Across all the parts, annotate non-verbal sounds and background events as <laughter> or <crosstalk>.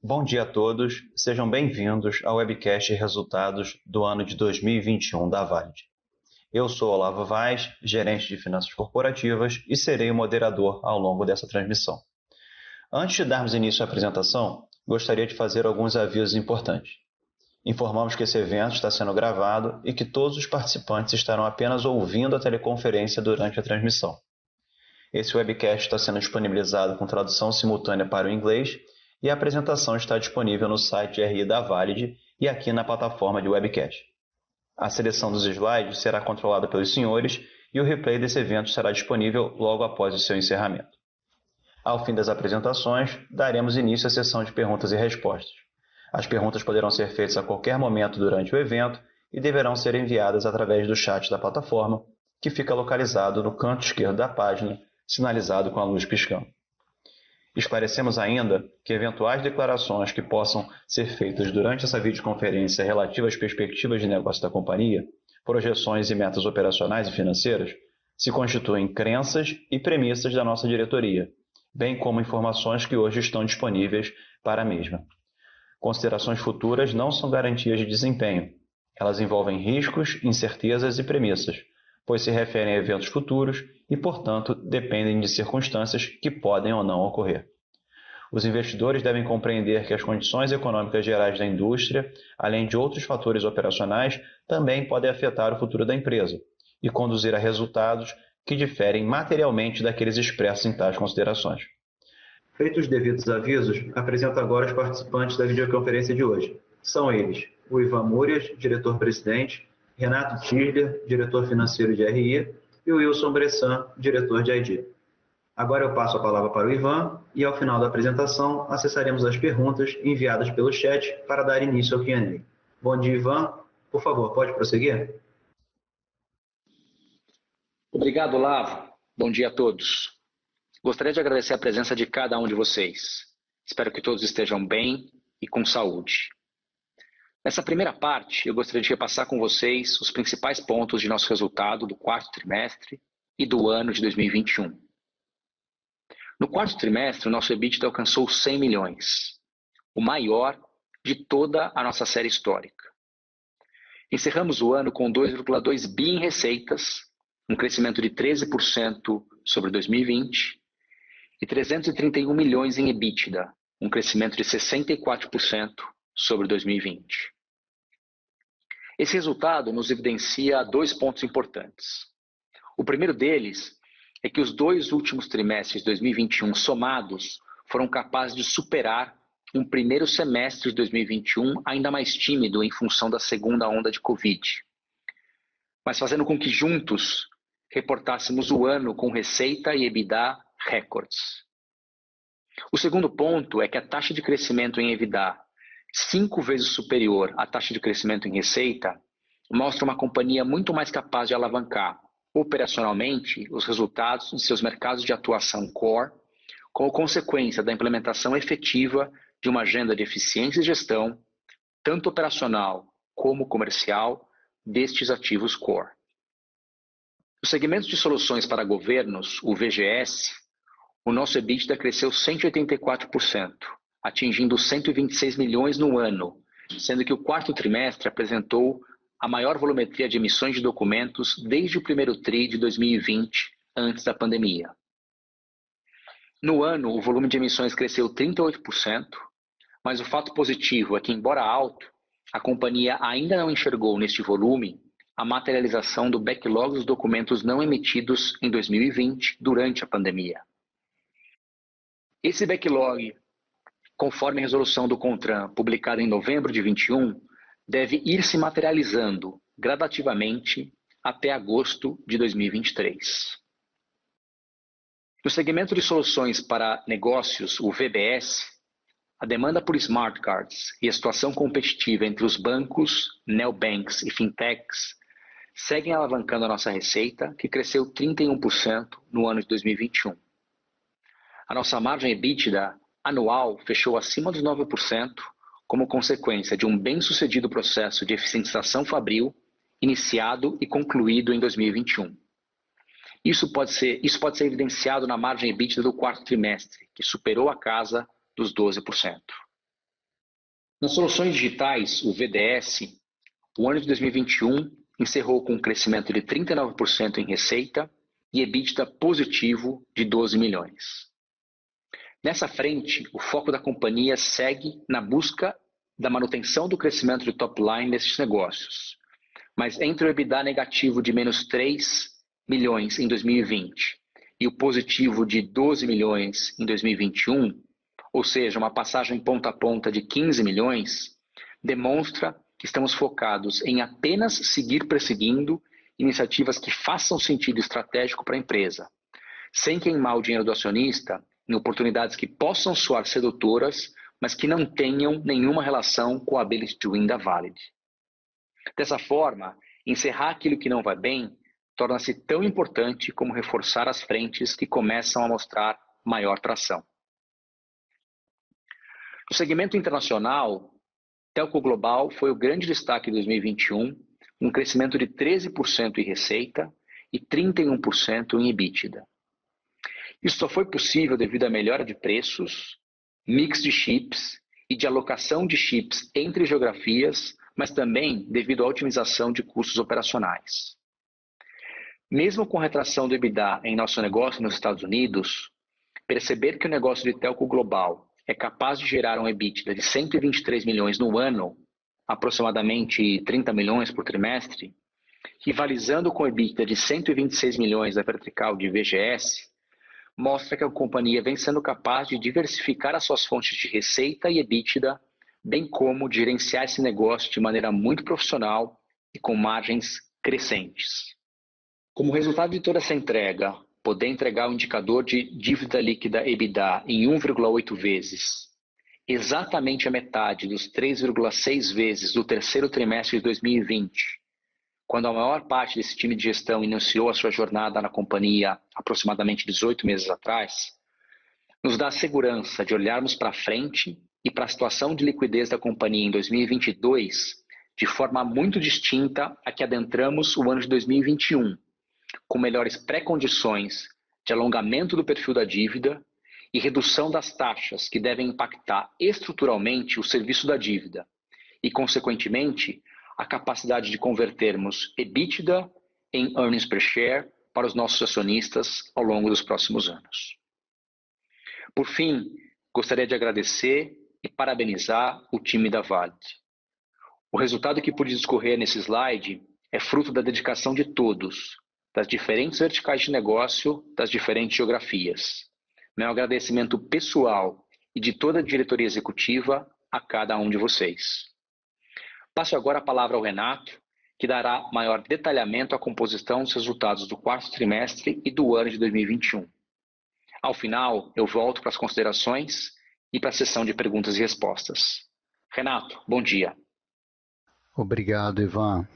Bom dia a todos, sejam bem-vindos ao webcast Resultados do ano de 2021 da Valid. Eu sou Olavo Vaz, gerente de finanças corporativas e serei o moderador ao longo dessa transmissão. Antes de darmos início à apresentação, gostaria de fazer alguns avisos importantes. Informamos que esse evento está sendo gravado e que todos os participantes estarão apenas ouvindo a teleconferência durante a transmissão. Esse webcast está sendo disponibilizado com tradução simultânea para o inglês e a apresentação está disponível no site RI da Valid e aqui na plataforma de webcast. A seleção dos slides será controlada pelos senhores e o replay desse evento será disponível logo após o seu encerramento. Ao fim das apresentações, daremos início à sessão de perguntas e respostas. As perguntas poderão ser feitas a qualquer momento durante o evento e deverão ser enviadas através do chat da plataforma, que fica localizado no canto esquerdo da página, sinalizado com a luz piscando. Esclarecemos ainda que eventuais declarações que possam ser feitas durante essa videoconferência relativas às perspectivas de negócio da companhia, projeções e metas operacionais e financeiras, se constituem crenças e premissas da nossa diretoria, bem como informações que hoje estão disponíveis para a mesma. Considerações futuras não são garantias de desempenho. Elas envolvem riscos, incertezas e premissas, pois se referem a eventos futuros e, portanto, dependem de circunstâncias que podem ou não ocorrer. Os investidores devem compreender que as condições econômicas gerais da indústria, além de outros fatores operacionais, também podem afetar o futuro da empresa e conduzir a resultados que diferem materialmente daqueles expressos em tais considerações. Feitos os devidos avisos, apresento agora os participantes da videoconferência de hoje. São eles o Ivan Múrias, diretor-presidente, Renato Tisler, diretor financeiro de RI, e Wilson Bressan, diretor de ID. Agora eu passo a palavra para o Ivan e, ao final da apresentação, acessaremos as perguntas enviadas pelo chat para dar início ao Q&A. Bom dia, Ivan. Por favor, pode prosseguir? Obrigado, Lavo. Bom dia a todos. Gostaria de agradecer a presença de cada um de vocês. Espero que todos estejam bem e com saúde. Nessa primeira parte, eu gostaria de repassar com vocês os principais pontos de nosso resultado do quarto trimestre e do ano de 2021. No quarto trimestre, o nosso EBITDA alcançou 100 milhões, o maior de toda a nossa série histórica. Encerramos o ano com 2,2 bi em receitas, um crescimento de 13% sobre 2020, e 331 milhões em EBITDA, um crescimento de 64% sobre 2020. Esse resultado nos evidencia dois pontos importantes. O primeiro deles é que os dois últimos trimestres de 2021 somados foram capazes de superar um primeiro semestre de 2021 ainda mais tímido em função da segunda onda de Covid, mas fazendo com que juntos reportássemos o ano com receita e EBITDA recordes. O segundo ponto é que a taxa de crescimento em EBITDA cinco vezes superior à taxa de crescimento em receita, mostra uma companhia muito mais capaz de alavancar operacionalmente os resultados de seus mercados de atuação core, como consequência da implementação efetiva de uma agenda de eficiência e gestão, tanto operacional como comercial, destes ativos core. No segmento de soluções para governos, o VGS, o nosso EBITDA cresceu 184%, atingindo 126 milhões no ano, sendo que o quarto trimestre apresentou a maior volumetria de emissões de documentos desde o primeiro TRI de 2020, antes da pandemia. No ano, o volume de emissões cresceu 38%, mas o fato positivo é que, embora alto, a companhia ainda não enxergou neste volume a materialização do backlog dos documentos não emitidos em 2020 durante a pandemia. Esse backlog conforme a resolução do CONTRAN, publicada em novembro de 21, deve ir se materializando gradativamente até agosto de 2023. No segmento de soluções para negócios, o VBS, a demanda por smart cards e a situação competitiva entre os bancos, neobanks e fintechs seguem alavancando a nossa receita, que cresceu 31% no ano de 2021. A nossa margem EBITDA anual fechou acima dos 9%, como consequência de um bem-sucedido processo de eficientização fabril iniciado e concluído em 2021. Isso pode ser, isso pode ser evidenciado na margem EBITDA do quarto trimestre, que superou a casa dos 12%. Nas soluções digitais, o VDS, o ano de 2021 encerrou com um crescimento de 39% em receita e EBITDA positivo de 12 milhões. Nessa frente, o foco da companhia segue na busca da manutenção do crescimento de top line desses negócios. Mas entre o EBITDA negativo de menos 3 milhões em 2020 e o positivo de 12 milhões em 2021, ou seja, uma passagem ponta a ponta de 15 milhões, demonstra que estamos focados em apenas seguir perseguindo iniciativas que façam sentido estratégico para a empresa, sem queimar o dinheiro do acionista em oportunidades que possam soar sedutoras, mas que não tenham nenhuma relação com a ability to win da Valid. Dessa forma, encerrar aquilo que não vai bem torna-se tão importante como reforçar as frentes que começam a mostrar maior tração. No segmento internacional, Telco Global foi o grande destaque em 2021, um crescimento de 13% em receita e 31% em EBITDA. Isso só foi possível devido à melhora de preços, mix de chips e de alocação de chips entre geografias, mas também devido à otimização de custos operacionais. Mesmo com retração do EBITDA em nosso negócio nos Estados Unidos, perceber que o negócio de telco global é capaz de gerar um EBITDA de 123 milhões no ano, aproximadamente 30 milhões por trimestre, rivalizando com o EBITDA de 126 milhões da vertical de VGS, mostra que a companhia vem sendo capaz de diversificar as suas fontes de receita e EBITDA, bem como gerenciar esse negócio de maneira muito profissional e com margens crescentes. Como resultado de toda essa entrega, poder entregar o indicador de dívida líquida EBITDA em 1,8 vezes, exatamente a metade dos 3,6 vezes do terceiro trimestre de 2020, quando a maior parte desse time de gestão iniciou a sua jornada na companhia aproximadamente 18 meses atrás, nos dá a segurança de olharmos para frente e para a situação de liquidez da companhia em 2022 de forma muito distinta a que adentramos o ano de 2021 com melhores pré-condições de alongamento do perfil da dívida e redução das taxas que devem impactar estruturalmente o serviço da dívida e, consequentemente, a capacidade de convertermos EBITDA em earnings per share para os nossos acionistas ao longo dos próximos anos. Por fim, gostaria de agradecer e parabenizar o time da Valid. O resultado que pude discorrer nesse slide é fruto da dedicação de todos, das diferentes verticais de negócio das diferentes geografias. Meu agradecimento pessoal e de toda a diretoria executiva a cada um de vocês. Passo agora a palavra ao Renato, que dará maior detalhamento à composição dos resultados do quarto trimestre e do ano de 2021. Ao final, eu volto para as considerações e para a sessão de perguntas e respostas. Renato, bom dia. Obrigado, Ivan.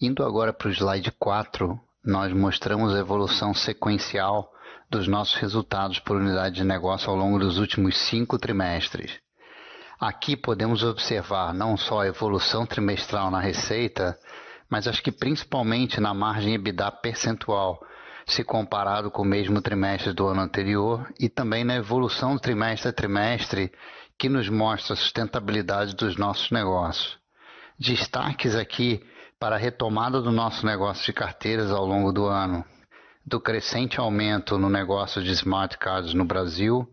Indo agora para o slide 4, nós mostramos a evolução sequencial dos nossos resultados por unidade de negócio ao longo dos últimos cinco trimestres. Aqui podemos observar não só a evolução trimestral na receita, mas acho que principalmente na margem EBITDA percentual, se comparado com o mesmo trimestre do ano anterior, e também na evolução trimestre a trimestre, que nos mostra a sustentabilidade dos nossos negócios. Destaques aqui para a retomada do nosso negócio de carteiras ao longo do ano, do crescente aumento no negócio de smart cards no Brasil,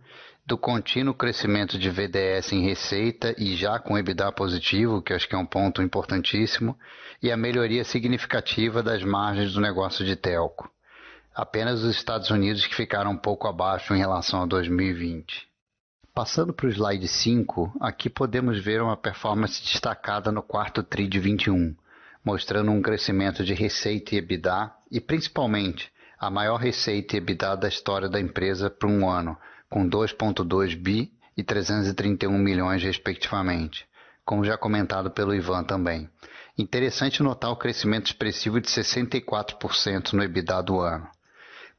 do contínuo crescimento de VDS em receita e já com EBITDA positivo, que acho que é um ponto importantíssimo, e a melhoria significativa das margens do negócio de telco. Apenas os Estados Unidos que ficaram um pouco abaixo em relação a 2020. Passando para o slide 5, aqui podemos ver uma performance destacada no quarto TRI de 21, mostrando um crescimento de receita e EBITDA e principalmente a maior receita e EBITDA da história da empresa por um ano, com 2.2 bi e 331 milhões respectivamente, como já comentado pelo Ivan também. Interessante notar o crescimento expressivo de 64% no EBITDA do ano.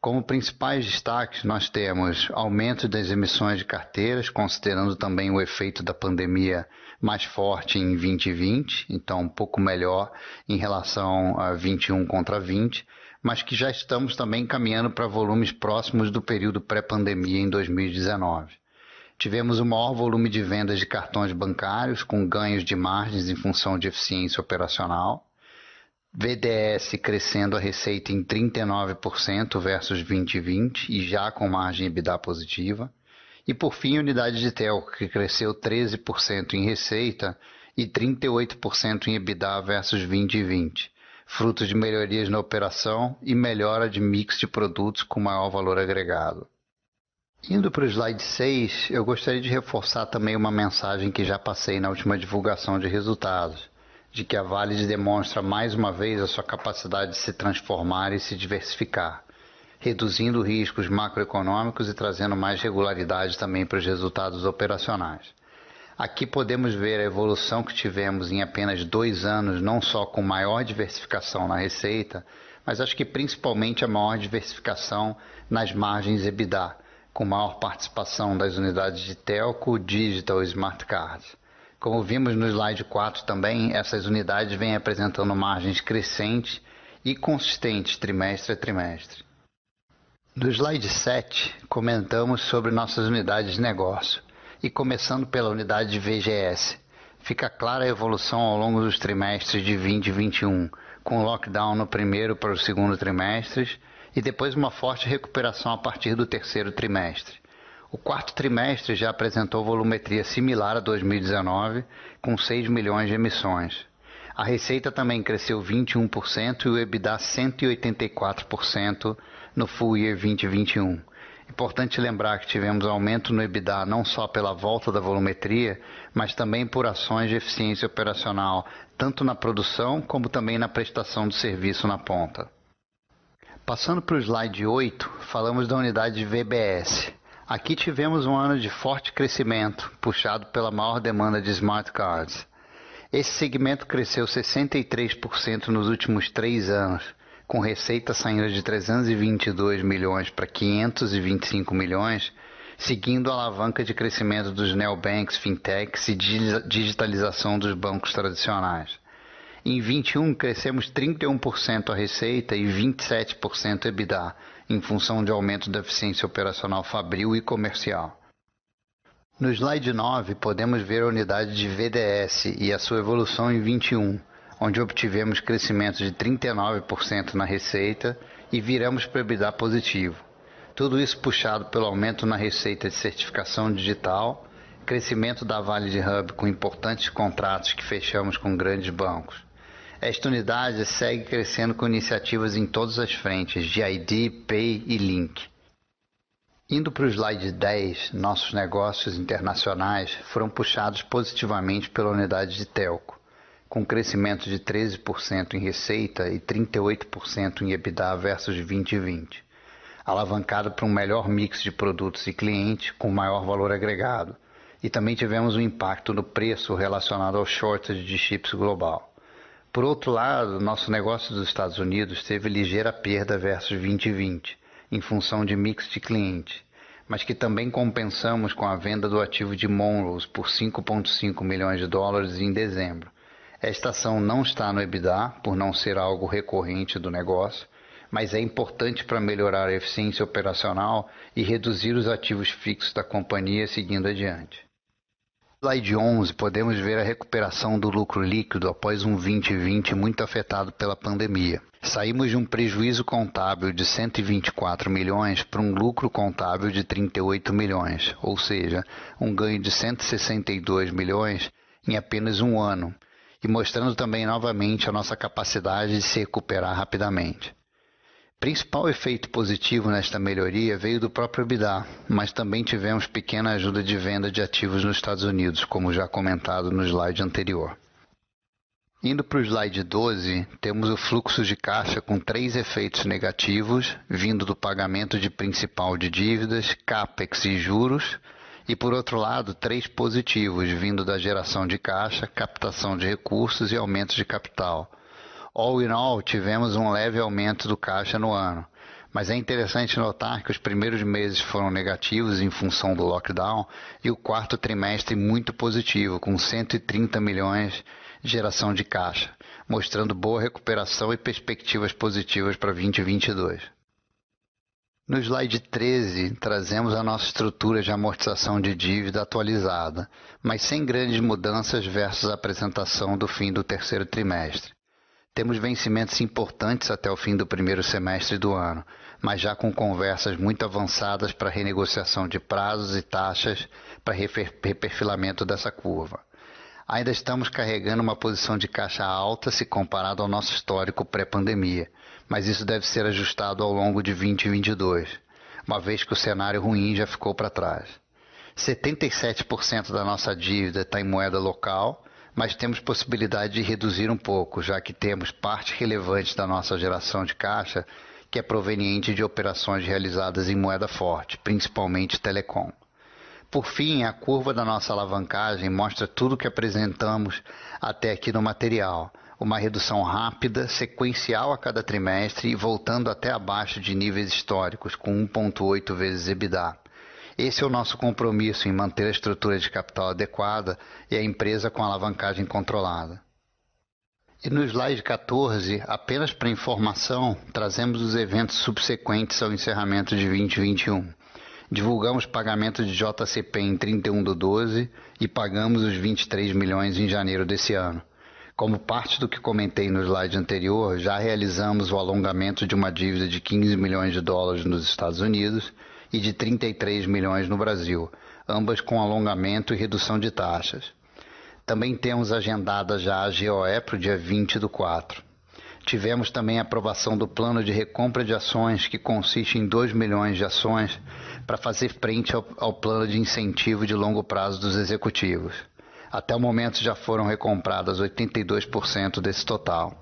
Como principais destaques, nós temos aumento das emissões de carteiras, considerando também o efeito da pandemia mais forte em 2020, então um pouco melhor em relação a 21 contra 20, mas que já estamos também caminhando para volumes próximos do período pré-pandemia em 2019. Tivemos o maior volume de vendas de cartões bancários, com ganhos de margens em função de eficiência operacional. VDS crescendo a receita em 39% versus 2020 e já com margem EBITDA positiva. E por fim, unidade de telco, que cresceu 13% em receita e 38% em EBITDA versus 2020, fruto de melhorias na operação e melhora de mix de produtos com maior valor agregado. Indo para o slide 6, eu gostaria de reforçar também uma mensagem que já passei na última divulgação de resultados, de que a Vale demonstra mais uma vez a sua capacidade de se transformar e se diversificar, reduzindo riscos macroeconômicos e trazendo mais regularidade também para os resultados operacionais. Aqui podemos ver a evolução que tivemos em apenas dois anos, não só com maior diversificação na receita, mas acho que principalmente a maior diversificação nas margens EBITDA, com maior participação das unidades de telco, digital e smart cards. Como vimos no slide 4 também, essas unidades vêm apresentando margens crescentes e consistentes trimestre a trimestre. No slide 7, comentamos sobre nossas unidades de negócio e começando pela unidade de VGS. Fica clara a evolução ao longo dos trimestres de 2021, com lockdown no primeiro para o segundo trimestres e depois uma forte recuperação a partir do terceiro trimestre. O quarto trimestre já apresentou volumetria similar a 2019, com 6 milhões de emissões. A receita também cresceu 21% e o EBITDA 184% no full year 2021. Importante lembrar que tivemos aumento no EBITDA não só pela volta da volumetria, mas também por ações de eficiência operacional, tanto na produção como também na prestação de serviço na ponta. Passando para o slide 8, falamos da unidade de VBS. Aqui tivemos um ano de forte crescimento, puxado pela maior demanda de smart cards. Esse segmento cresceu 63% nos últimos três anos, com receita saindo de 322 milhões para 525 milhões, seguindo a alavanca de crescimento dos neobanks, fintechs e digitalização dos bancos tradicionais. Em 21 crescemos 31% a receita e 27% EBITDA, em função de aumento da eficiência operacional fabril e comercial. No slide 9, podemos ver a unidade de VDS e a sua evolução em 21, onde obtivemos crescimento de 39% na receita e viramos para EBITDA positivo. Tudo isso puxado pelo aumento na receita de certificação digital, crescimento da Vale de Hub com importantes contratos que fechamos com grandes bancos. Esta unidade segue crescendo com iniciativas em todas as frentes de ID, Pay e Link. Indo para o slide 10, nossos negócios internacionais foram puxados positivamente pela unidade de telco, com crescimento de 13% em receita e 38% em EBITDA versus 2020, alavancado por um melhor mix de produtos e clientes com maior valor agregado, e também tivemos um impacto no preço relacionado ao shortage de chips global. Por outro lado, nosso negócio dos Estados Unidos teve ligeira perda versus 2020, em função de mix de cliente, mas que também compensamos com a venda do ativo de Monrose por 5,5 milhões de dólares em dezembro. Esta ação não está no EBITDA, por não ser algo recorrente do negócio, mas é importante para melhorar a eficiência operacional e reduzir os ativos fixos da companhia seguindo adiante slide 11, podemos ver a recuperação do lucro líquido após um 2020 muito afetado pela pandemia. Saímos de um prejuízo contábil de 124 milhões para um lucro contábil de 38 milhões, ou seja, um ganho de 162 milhões em apenas um ano, e mostrando também novamente a nossa capacidade de se recuperar rapidamente principal efeito positivo nesta melhoria veio do próprio EBITDA, mas também tivemos pequena ajuda de venda de ativos nos Estados Unidos, como já comentado no slide anterior. Indo para o slide 12, temos o fluxo de caixa com três efeitos negativos, vindo do pagamento de principal de dívidas, capex e juros, e por outro lado, três positivos, vindo da geração de caixa, captação de recursos e aumento de capital all in all, tivemos um leve aumento do caixa no ano. Mas é interessante notar que os primeiros meses foram negativos em função do lockdown e o quarto trimestre muito positivo, com 130 milhões de geração de caixa, mostrando boa recuperação e perspectivas positivas para 2022. No slide 13, trazemos a nossa estrutura de amortização de dívida atualizada, mas sem grandes mudanças versus a apresentação do fim do terceiro trimestre. Temos vencimentos importantes até o fim do primeiro semestre do ano, mas já com conversas muito avançadas para renegociação de prazos e taxas para reperfilamento dessa curva. Ainda estamos carregando uma posição de caixa alta se comparado ao nosso histórico pré-pandemia mas isso deve ser ajustado ao longo de 2022, uma vez que o cenário ruim já ficou para trás. 77% da nossa dívida está em moeda local, mas temos possibilidade de reduzir um pouco, já que temos parte relevante da nossa geração de caixa que é proveniente de operações realizadas em moeda forte, principalmente telecom. Por fim, a curva da nossa alavancagem mostra tudo o que apresentamos até aqui no material, uma redução rápida, sequencial a cada trimestre e voltando até abaixo de níveis históricos, com 1,8 vezes EBITDA. Esse é o nosso compromisso em manter a estrutura de capital adequada e a empresa com alavancagem controlada. E no slide 14, apenas para informação, trazemos os eventos subsequentes ao encerramento de 2021. Divulgamos pagamento de JCP em 31 do 12 e pagamos os 23 milhões em janeiro desse ano. Como parte do que comentei no slide anterior, já realizamos o alongamento de uma dívida de 15 milhões de dólares nos Estados Unidos e de 33 milhões no Brasil, ambas com alongamento e redução de taxas. Também temos agendada já a GOE para o dia 20 do 4. Tivemos também a aprovação do plano de recompra de ações, que consiste em 2 milhões de ações para fazer frente ao, ao plano de incentivo de longo prazo dos executivos. Até o momento já foram recompradas 82% desse total.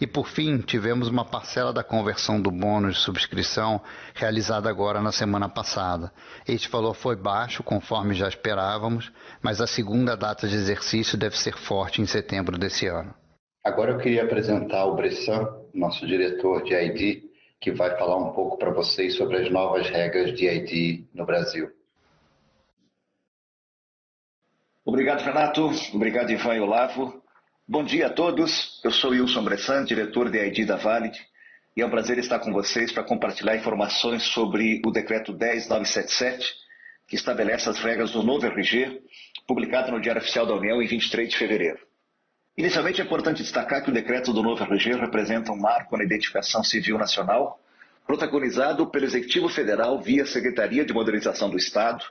E por fim, tivemos uma parcela da conversão do bônus de subscrição realizada agora na semana passada. Este valor foi baixo, conforme já esperávamos, mas a segunda data de exercício deve ser forte em setembro desse ano. Agora eu queria apresentar o Bressan, nosso diretor de ID, que vai falar um pouco para vocês sobre as novas regras de ID no Brasil. Obrigado, Renato. Obrigado, Ivan e Olavo. Bom dia a todos. Eu sou Wilson Bressan, diretor de ID da Valid, e é um prazer estar com vocês para compartilhar informações sobre o Decreto 10977, que estabelece as regras do novo RG, publicado no Diário Oficial da União em 23 de fevereiro. Inicialmente é importante destacar que o decreto do novo RG representa um marco na identificação civil nacional, protagonizado pelo Executivo Federal via Secretaria de Modernização do Estado,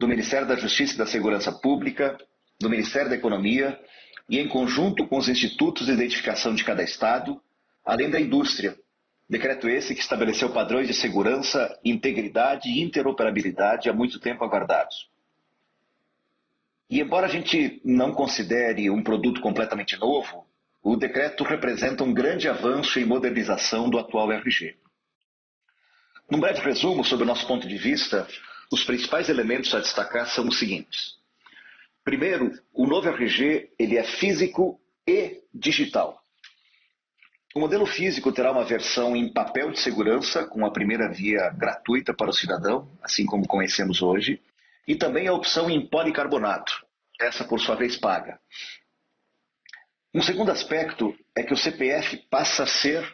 do Ministério da Justiça e da Segurança Pública, do Ministério da Economia e em conjunto com os institutos de identificação de cada estado, além da indústria. Decreto esse que estabeleceu padrões de segurança, integridade e interoperabilidade há muito tempo aguardados. E embora a gente não considere um produto completamente novo, o decreto representa um grande avanço em modernização do atual RG. Num breve resumo sobre o nosso ponto de vista, os principais elementos a destacar são os seguintes. Primeiro, o novo RG ele é físico e digital. O modelo físico terá uma versão em papel de segurança, com a primeira via gratuita para o cidadão, assim como conhecemos hoje, e também a opção em policarbonato, essa por sua vez paga. Um segundo aspecto é que o CPF passa a ser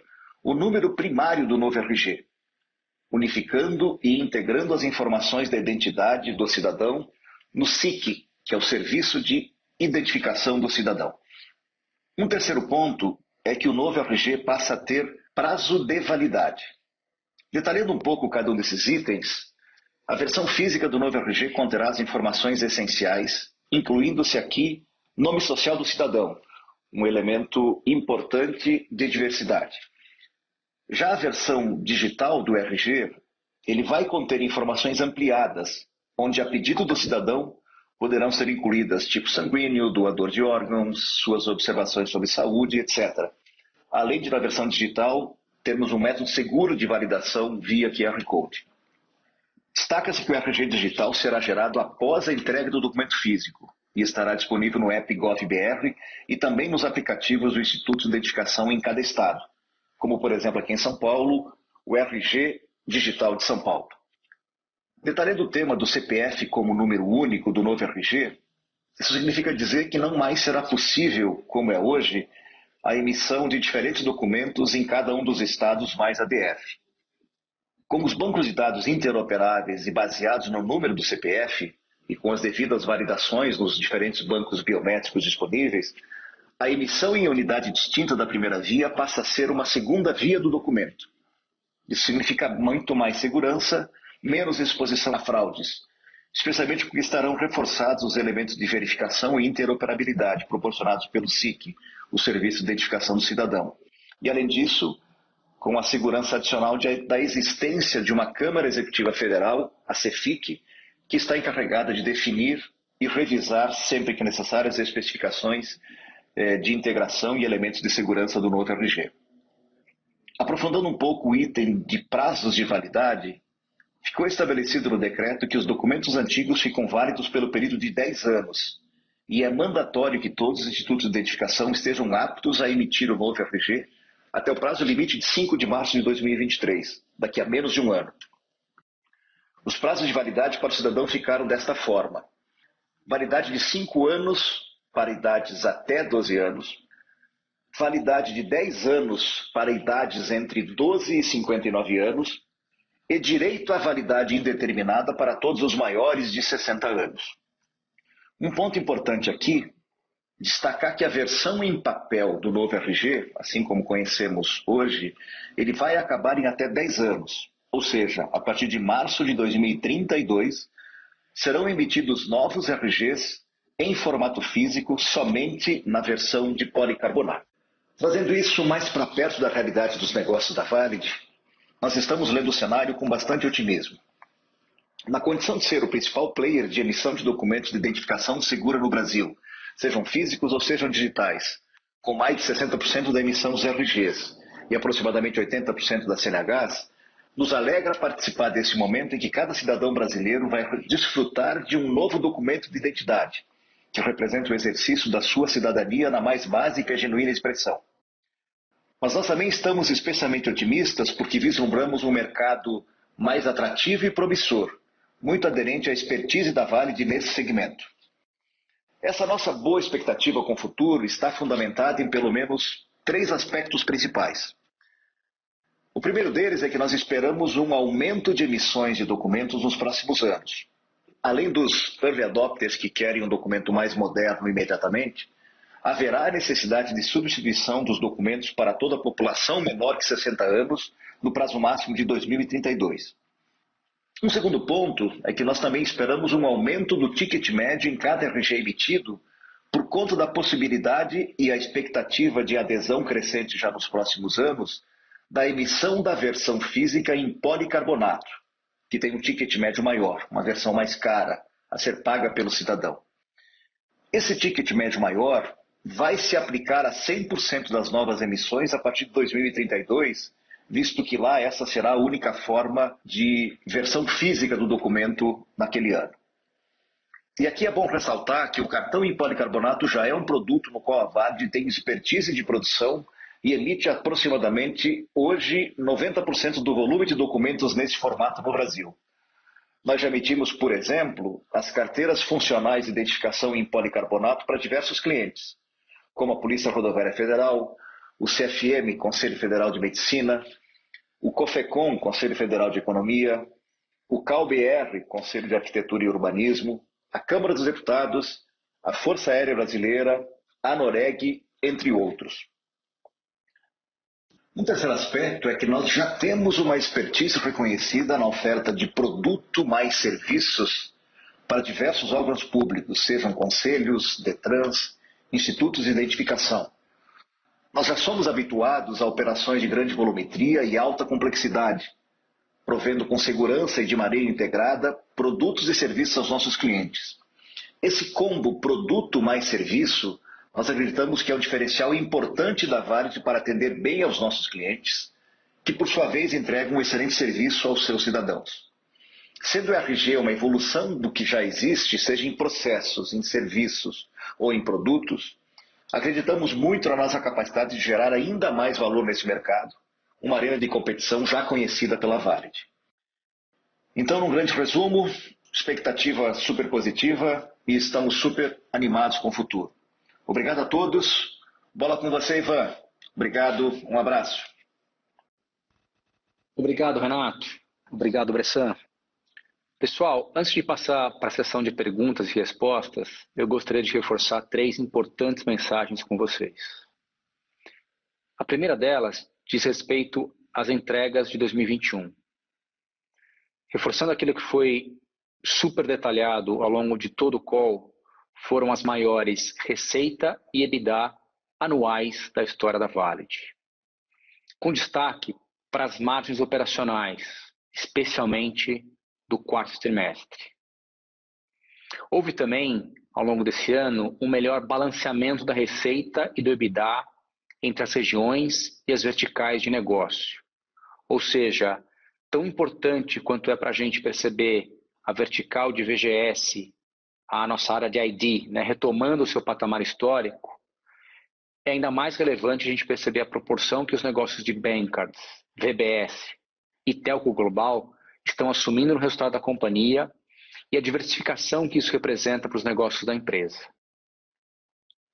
o número primário do novo RG, unificando e integrando as informações da identidade do cidadão no SIC, que é o Serviço de Identificação do Cidadão. Um terceiro ponto é que o novo RG passa a ter prazo de validade. Detalhando um pouco cada um desses itens, a versão física do novo RG conterá as informações essenciais, incluindo-se aqui nome social do cidadão, um elemento importante de diversidade. Já a versão digital do RG, ele vai conter informações ampliadas, onde a pedido do cidadão poderão ser incluídas tipo sanguíneo, doador de órgãos, suas observações sobre saúde, etc. Além de na versão digital termos um método seguro de validação via QR Code. Destaca-se que o RG digital será gerado após a entrega do documento físico e estará disponível no app GovBR e também nos aplicativos do Instituto de Identificação em cada estado, como por exemplo aqui em São Paulo, o RG Digital de São Paulo. Detalhando o tema do CPF como número único do novo RG, isso significa dizer que não mais será possível, como é hoje, a emissão de diferentes documentos em cada um dos estados mais ADF. Com os bancos de dados interoperáveis e baseados no número do CPF e com as devidas validações nos diferentes bancos biométricos disponíveis, a emissão em unidade distinta da primeira via passa a ser uma segunda via do documento. Isso significa muito mais segurança, menos exposição a fraudes, especialmente porque estarão reforçados os elementos de verificação e interoperabilidade proporcionados pelo SIC, o Serviço de Identificação do Cidadão. E, além disso, com a segurança adicional de, da existência de uma Câmara Executiva Federal, a CEFIC, que está encarregada de definir e revisar, sempre que necessário, as especificações de integração e elementos de segurança do novo RG. Aprofundando um pouco o item de prazos de validade, ficou estabelecido no decreto que os documentos antigos ficam válidos pelo período de 10 anos e é mandatório que todos os institutos de identificação estejam aptos a emitir o novo RG até o prazo limite de 5 de março de 2023, daqui a menos de um ano. Os prazos de validade para o cidadão ficaram desta forma: validade de 5 anos para idades até 12 anos, validade de 10 anos para idades entre 12 e 59 anos e direito à validade indeterminada para todos os maiores de 60 anos. Um ponto importante aqui, destacar que a versão em papel do novo RG, assim como conhecemos hoje, ele vai acabar em até 10 anos. Ou seja, a partir de março de 2032, serão emitidos novos RGs em formato físico somente na versão de policarbonato. Trazendo isso mais para perto da realidade dos negócios da Valid, nós estamos lendo o cenário com bastante otimismo. Na condição de ser o principal player de emissão de documentos de identificação segura no Brasil, sejam físicos ou sejam digitais, com mais de 60% da emissão dos RGs e aproximadamente 80% das CNHs, nos alegra participar desse momento em que cada cidadão brasileiro vai desfrutar de um novo documento de identidade, que representa o exercício da sua cidadania na mais básica e genuína expressão. Mas nós também estamos especialmente otimistas porque vislumbramos um mercado mais atrativo e promissor, muito aderente à expertise da Valid nesse segmento. Essa nossa boa expectativa com o futuro está fundamentada em pelo menos três aspectos principais. O primeiro deles é que nós esperamos um aumento de emissões de documentos nos próximos anos. Além dos early adopters que querem um documento mais moderno imediatamente, haverá necessidade de substituição dos documentos para toda a população menor que 60 anos no prazo máximo de 2032. Um segundo ponto é que nós também esperamos um aumento do ticket médio em cada RG emitido por conta da possibilidade e a expectativa de adesão crescente já nos próximos anos da emissão da versão física em policarbonato, que tem um ticket médio maior, uma versão mais cara, a ser paga pelo cidadão. Esse ticket médio maior vai se aplicar a 100% das novas emissões a partir de 2032, visto que lá essa será a única forma de versão física do documento naquele ano. E aqui é bom ressaltar que o cartão em policarbonato já é um produto no qual a Vard tem expertise de produção e emite aproximadamente hoje 90% do volume de documentos nesse formato no Brasil. Nós já emitimos, por exemplo, as carteiras funcionais de identificação em policarbonato para diversos clientes como a Polícia Rodoviária Federal, o CFM, Conselho Federal de Medicina, o COFECOM, Conselho Federal de Economia, o CalBR, Conselho de Arquitetura e Urbanismo, a Câmara dos Deputados, a Força Aérea Brasileira, a Noreg, entre outros. Um terceiro aspecto é que nós já temos uma expertise reconhecida na oferta de produto mais serviços para diversos órgãos públicos, sejam conselhos, DETRANS, institutos de identificação. Nós já somos habituados a operações de grande volumetria e alta complexidade, provendo com segurança e de maneira integrada produtos e serviços aos nossos clientes. Esse combo produto mais serviço, nós acreditamos que é um diferencial importante da Varig para atender bem aos nossos clientes, que por sua vez entregam um excelente serviço aos seus cidadãos. Sendo o RG uma evolução do que já existe, seja em processos, em serviços ou em produtos, acreditamos muito na nossa capacidade de gerar ainda mais valor nesse mercado, uma arena de competição já conhecida pela Valid. Então, num grande resumo, expectativa super positiva e estamos super animados com o futuro. Obrigado a todos. Bola com você, Ivan. Obrigado, um abraço. Obrigado, Renato. Obrigado, Bressan. Pessoal, antes de passar para a sessão de perguntas e respostas, eu gostaria de reforçar três importantes mensagens com vocês. A primeira delas diz respeito às entregas de 2021. Reforçando aquilo que foi super detalhado ao longo de todo o call, foram as maiores receita e EBITDA anuais da história da Valid. Com destaque para as margens operacionais, especialmente do quarto trimestre. Houve também, ao longo desse ano, um melhor balanceamento da receita e do EBITDA entre as regiões e as verticais de negócio. Ou seja, tão importante quanto é para a gente perceber a vertical de VGS, a nossa área de ID, né, retomando o seu patamar histórico, é ainda mais relevante a gente perceber a proporção que os negócios de Bankcards, VBS e Telco Global estão assumindo no resultado da companhia e a diversificação que isso representa para os negócios da empresa.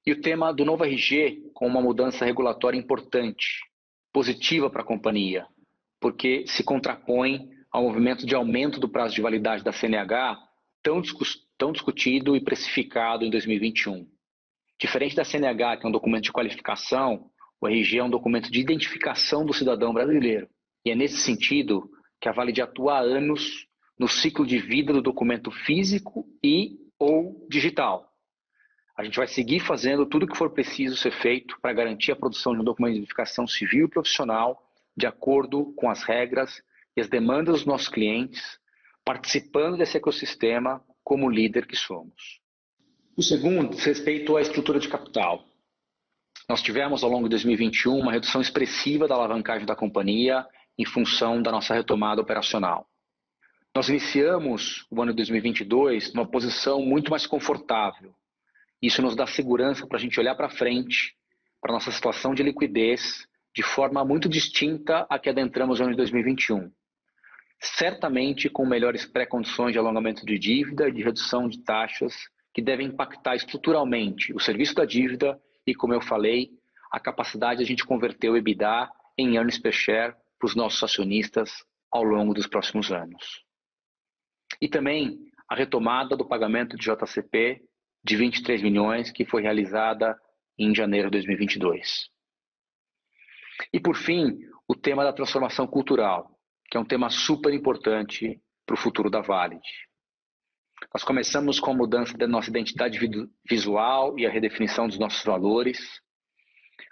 E o tema do novo RG com uma mudança regulatória importante, positiva para a companhia, porque se contrapõe ao movimento de aumento do prazo de validade da CNH tão, tão discutido e precificado em 2021. Diferente da CNH, que é um documento de qualificação, o RG é um documento de identificação do cidadão brasileiro. E é nesse sentido que a Valid atua há anos no ciclo de vida do documento físico e ou digital. A gente vai seguir fazendo tudo o que for preciso ser feito para garantir a produção de um documento de identificação civil e profissional de acordo com as regras e as demandas dos nossos clientes, participando desse ecossistema como líder que somos. O segundo diz respeito à estrutura de capital. Nós tivemos ao longo de 2021 uma redução expressiva da alavancagem da companhia em função da nossa retomada operacional. Nós iniciamos o ano de 2022 numa posição muito mais confortável. Isso nos dá segurança para a gente olhar para frente, para a nossa situação de liquidez, de forma muito distinta a que adentramos o ano de 2021. Certamente com melhores pré-condições de alongamento de dívida e de redução de taxas que devem impactar estruturalmente o serviço da dívida e, como eu falei, a capacidade de a gente converter o EBITDA em earnings per share para os nossos acionistas ao longo dos próximos anos. E também a retomada do pagamento de JCP de 23 milhões que foi realizada em janeiro de 2022. E por fim, o tema da transformação cultural, que é um tema super importante para o futuro da Valid. Nós começamos com a mudança da nossa identidade visual e a redefinição dos nossos valores,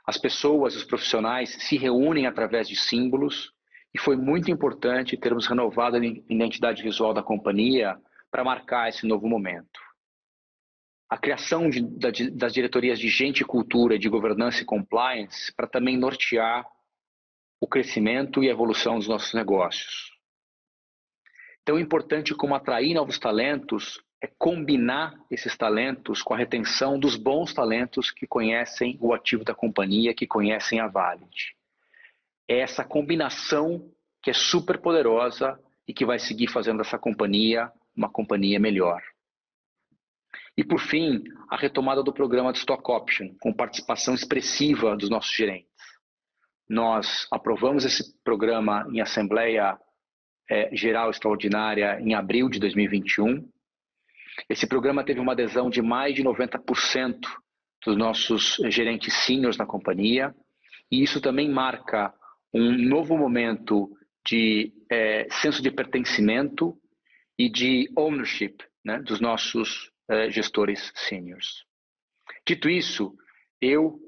as pessoas, os profissionais se reúnem através de símbolos e foi muito importante termos renovado a identidade visual da companhia para marcar esse novo momento. A criação de, das diretorias de gente e cultura, de governança e compliance para também nortear o crescimento e a evolução dos nossos negócios. Tão importante como atrair novos talentos é combinar esses talentos com a retenção dos bons talentos que conhecem o ativo da companhia, que conhecem a Valid. É essa combinação que é super poderosa e que vai seguir fazendo dessa companhia uma companhia melhor. E por fim, a retomada do programa de Stock Option, com participação expressiva dos nossos gerentes. Nós aprovamos esse programa em Assembleia é, Geral Extraordinária em abril de 2021 esse programa teve uma adesão de mais de 90% dos nossos gerentes seniors na companhia, e isso também marca um novo momento de é, senso de pertencimento e de ownership né, dos nossos é, gestores seniors. Dito isso, eu,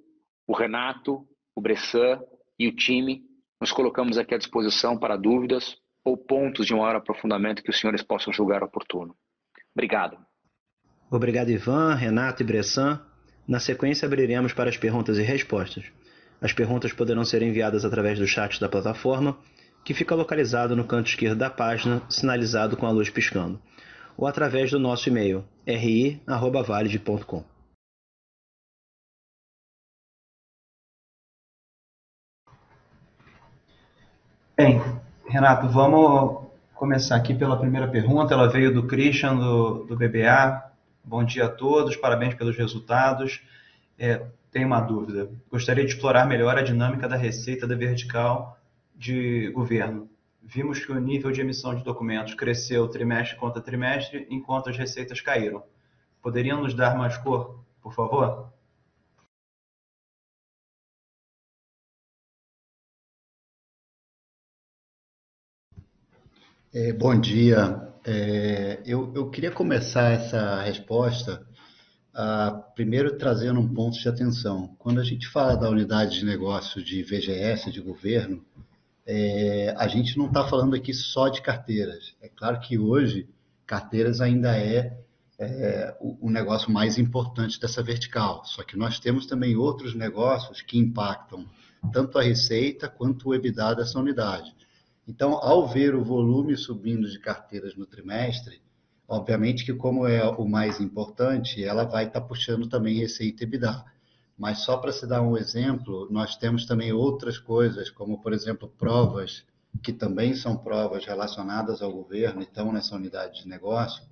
o Renato, o Bressan e o time nos colocamos aqui à disposição para dúvidas ou pontos de maior aprofundamento que os senhores possam julgar oportuno. Obrigado. Obrigado, Ivan, Renato e Bressan. Na sequência, abriremos para as perguntas e respostas. As perguntas poderão ser enviadas através do chat da plataforma, que fica localizado no canto esquerdo da página, sinalizado com a luz piscando, ou através do nosso e-mail ri@valide.com. Bem, Renato, vamos começar aqui pela primeira pergunta. Ela veio do Christian, do, do BBA. Bom dia a todos, parabéns pelos resultados. É, tenho uma dúvida. Gostaria de explorar melhor a dinâmica da receita da vertical de governo. vimos que o nível de emissão de documentos cresceu trimestre contra trimestre, enquanto as receitas caíram. Poderiam nos dar mais cor, por favor? É, bom dia. É, eu, eu, queria começar essa resposta primeiro trazendo um ponto de atenção. Quando a gente fala da unidade de negócio de VGS, de governo, é, a gente não está falando aqui só de carteiras. É claro que hoje carteiras ainda é, é o, o, negócio mais importante dessa vertical. Só que nós temos também outros negócios que impactam tanto a receita quanto o EBITDA dessa unidade. Então, ao ver o volume subindo de carteiras no trimestre, obviamente que como é o mais importante, ela vai estar tá puxando também receita EBITDA. Mas só para se dar um exemplo, nós temos também outras coisas, como, por exemplo, provas, que também são provas relacionadas ao governo e estão nessa unidade de negócio,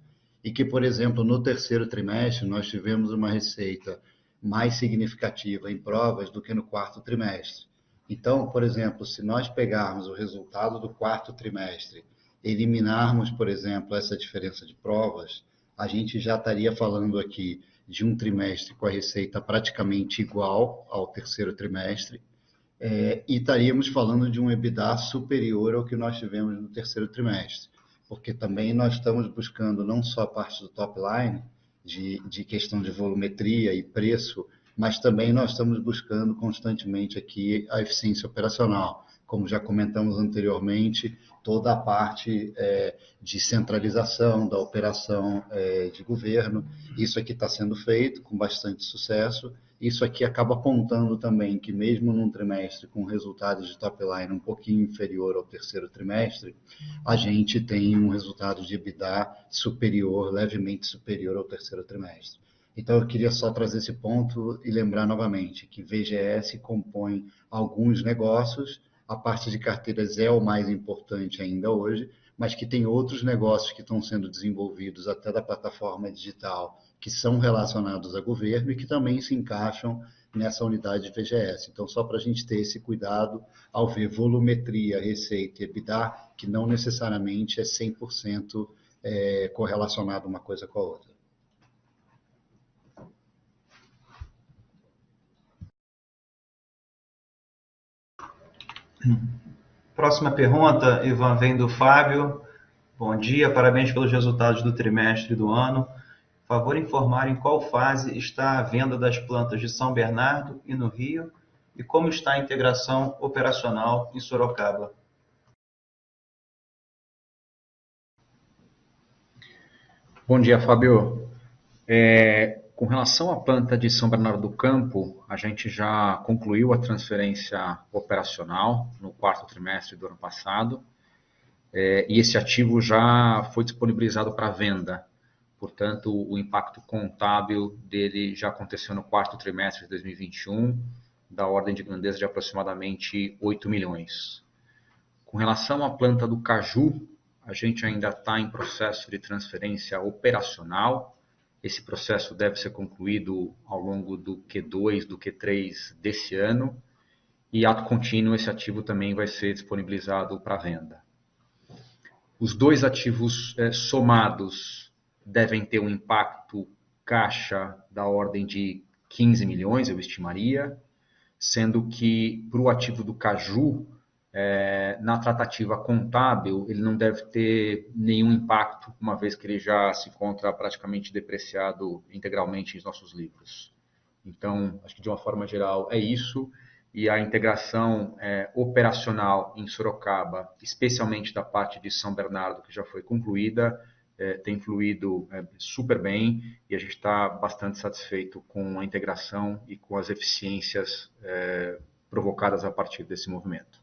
e que, por exemplo, no terceiro trimestre, nós tivemos uma receita mais significativa em provas do que no quarto trimestre. Então, por exemplo, se nós pegarmos o resultado do quarto trimestre, eliminarmos, por exemplo, essa diferença de provas, a gente já estaria falando aqui de um trimestre com a receita praticamente igual ao terceiro trimestre, é, e estaríamos falando de um EBITDA superior ao que nós tivemos no terceiro trimestre, porque também nós estamos buscando não só a parte do top line, de, de questão de volumetria e preço, mas também nós estamos buscando constantemente aqui a eficiência operacional como já comentamos anteriormente, toda a parte é, de centralização da operação é, de governo. Isso aqui está sendo feito com bastante sucesso. Isso aqui acaba apontando também que, mesmo num trimestre com resultados de top line um pouquinho inferior ao terceiro trimestre, a gente tem um resultado de EBITDA superior, levemente superior ao terceiro trimestre. Então, eu queria só trazer esse ponto e lembrar novamente que VGS compõe alguns negócios a parte de carteiras é o mais importante ainda hoje, mas que tem outros negócios que estão sendo desenvolvidos até da plataforma digital, que são relacionados a governo e que também se encaixam nessa unidade de VGS. Então, só para a gente ter esse cuidado ao ver volumetria, receita e EBITDA, que não necessariamente é 100% é, correlacionado uma coisa com a outra. Próxima pergunta, Ivan, vem do Fábio. Bom dia, parabéns pelos resultados do trimestre do ano. Favor informar em qual fase está a venda das plantas de São Bernardo e no Rio e como está a integração operacional em Sorocaba. Bom dia, Fábio. É, com relação à planta de São Bernardo do Campo, a gente já concluiu a transferência operacional no quarto trimestre do ano passado, é, e esse ativo já foi disponibilizado para venda. Portanto, o impacto contábil dele já aconteceu no quarto trimestre de 2021, da ordem de grandeza de aproximadamente 8 milhões. Com relação à planta do Caju, a gente ainda está em processo de transferência operacional, esse processo deve ser concluído ao longo do Q2, do Q3 desse ano. E ato contínuo, esse ativo também vai ser disponibilizado para venda. Os dois ativos é, somados devem ter um impacto caixa da ordem de 15 milhões, eu estimaria, sendo que para o ativo do Caju, é, na tratativa contábil, ele não deve ter nenhum impacto, uma vez que ele já se encontra praticamente depreciado integralmente em nossos livros. Então, acho que de uma forma geral é isso. E a integração é, operacional em Sorocaba, especialmente da parte de São Bernardo, que já foi concluída, é, tem fluído é, super bem e a gente está bastante satisfeito com a integração e com as eficiências é, provocadas a partir desse movimento.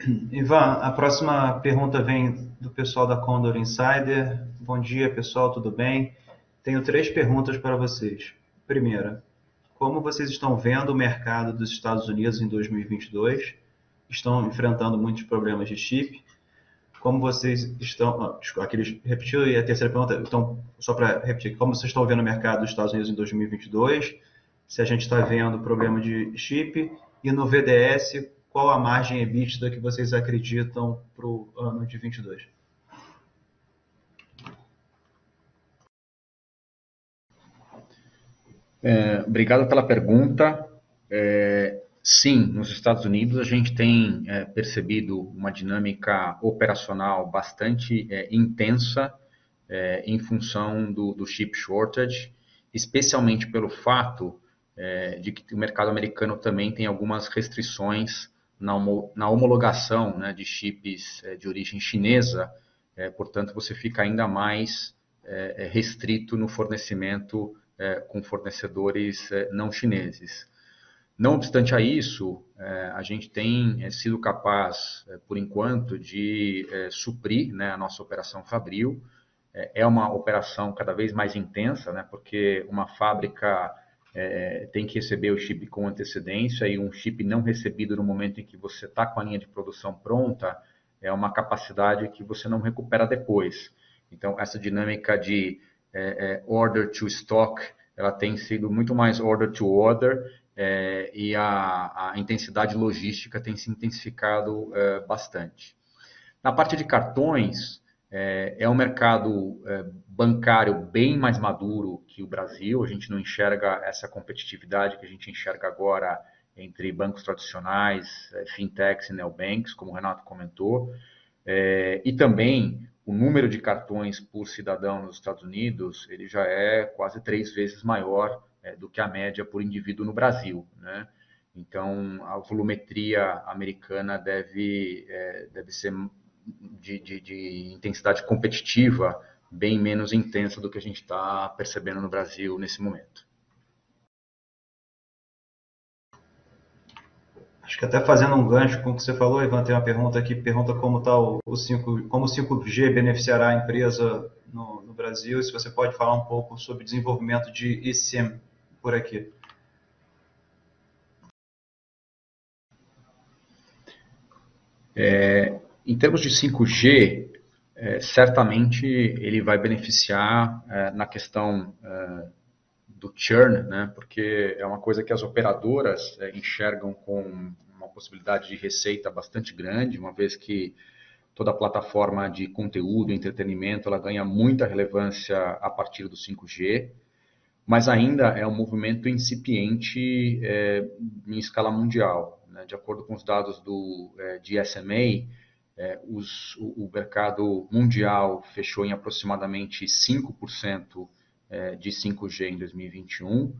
<clears throat> Ivan, a próxima pergunta vem do pessoal da Condor Insider. Bom dia, pessoal, tudo bem? Tenho três perguntas para vocês. Primeira, como vocês estão vendo o mercado dos Estados Unidos em 2022? Estão enfrentando muitos problemas de chip. Como vocês estão. Ah, aqueles repetiu e a terceira pergunta. Então, só para repetir, como vocês estão vendo o mercado dos Estados Unidos em 2022? se a gente está vendo problema de chip, e no VDS, qual a margem EBITDA que vocês acreditam para o ano de 22? É, obrigado pela pergunta. É, sim, nos Estados Unidos a gente tem é, percebido uma dinâmica operacional bastante é, intensa é, em função do, do, chip shortage, especialmente pelo fato é, de que o mercado americano também tem algumas restrições na, homologação né, de chips de origem chinesa, portanto você fica ainda mais restrito no fornecimento com fornecedores não chineses. Não obstante a isso, a gente tem sido capaz, por enquanto, de suprir né, a nossa operação Fabril. É uma operação cada vez mais intensa, né, porque uma fábrica tem que receber o chip com antecedência e um chip não recebido no momento em que você está com a linha de produção pronta é uma capacidade que você não recupera depois. Então, essa dinâmica de é, é, order to stock, ela tem sido muito mais order to order é, e a, a, intensidade logística tem se intensificado é, bastante. Na parte de cartões, é, é um mercado é, bancário bem mais maduro que o Brasil, a gente não enxerga essa competitividade que a gente enxerga agora entre bancos tradicionais, fintechs e neobanks, como o Renato comentou, e também o número de cartões por cidadão nos Estados Unidos ele já é quase três vezes maior é, do que a média por indivíduo no Brasil, né? Então a volumetria americana deve é, deve ser de, de, de, intensidade competitiva bem menos intensa do que a gente está percebendo no Brasil nesse momento. Acho que até fazendo um gancho com o que você falou, Ivan, tem uma pergunta aqui, pergunta como está o, o 5, como o 5G beneficiará a empresa no, no, Brasil, se você pode falar um pouco sobre desenvolvimento de eSIM por aqui. É, em termos de 5G, é, certamente ele vai beneficiar é, na questão é, do churn, né? porque é uma coisa que as operadoras é, enxergam com uma possibilidade de receita bastante grande, uma vez que toda a plataforma de conteúdo, entretenimento, ela ganha muita relevância a partir do 5G, mas ainda é um movimento incipiente é, em escala mundial. Né? De acordo com os dados do é, DSMA, é, os, o, o mercado mundial fechou em aproximadamente 5% é, de 5G em 2021,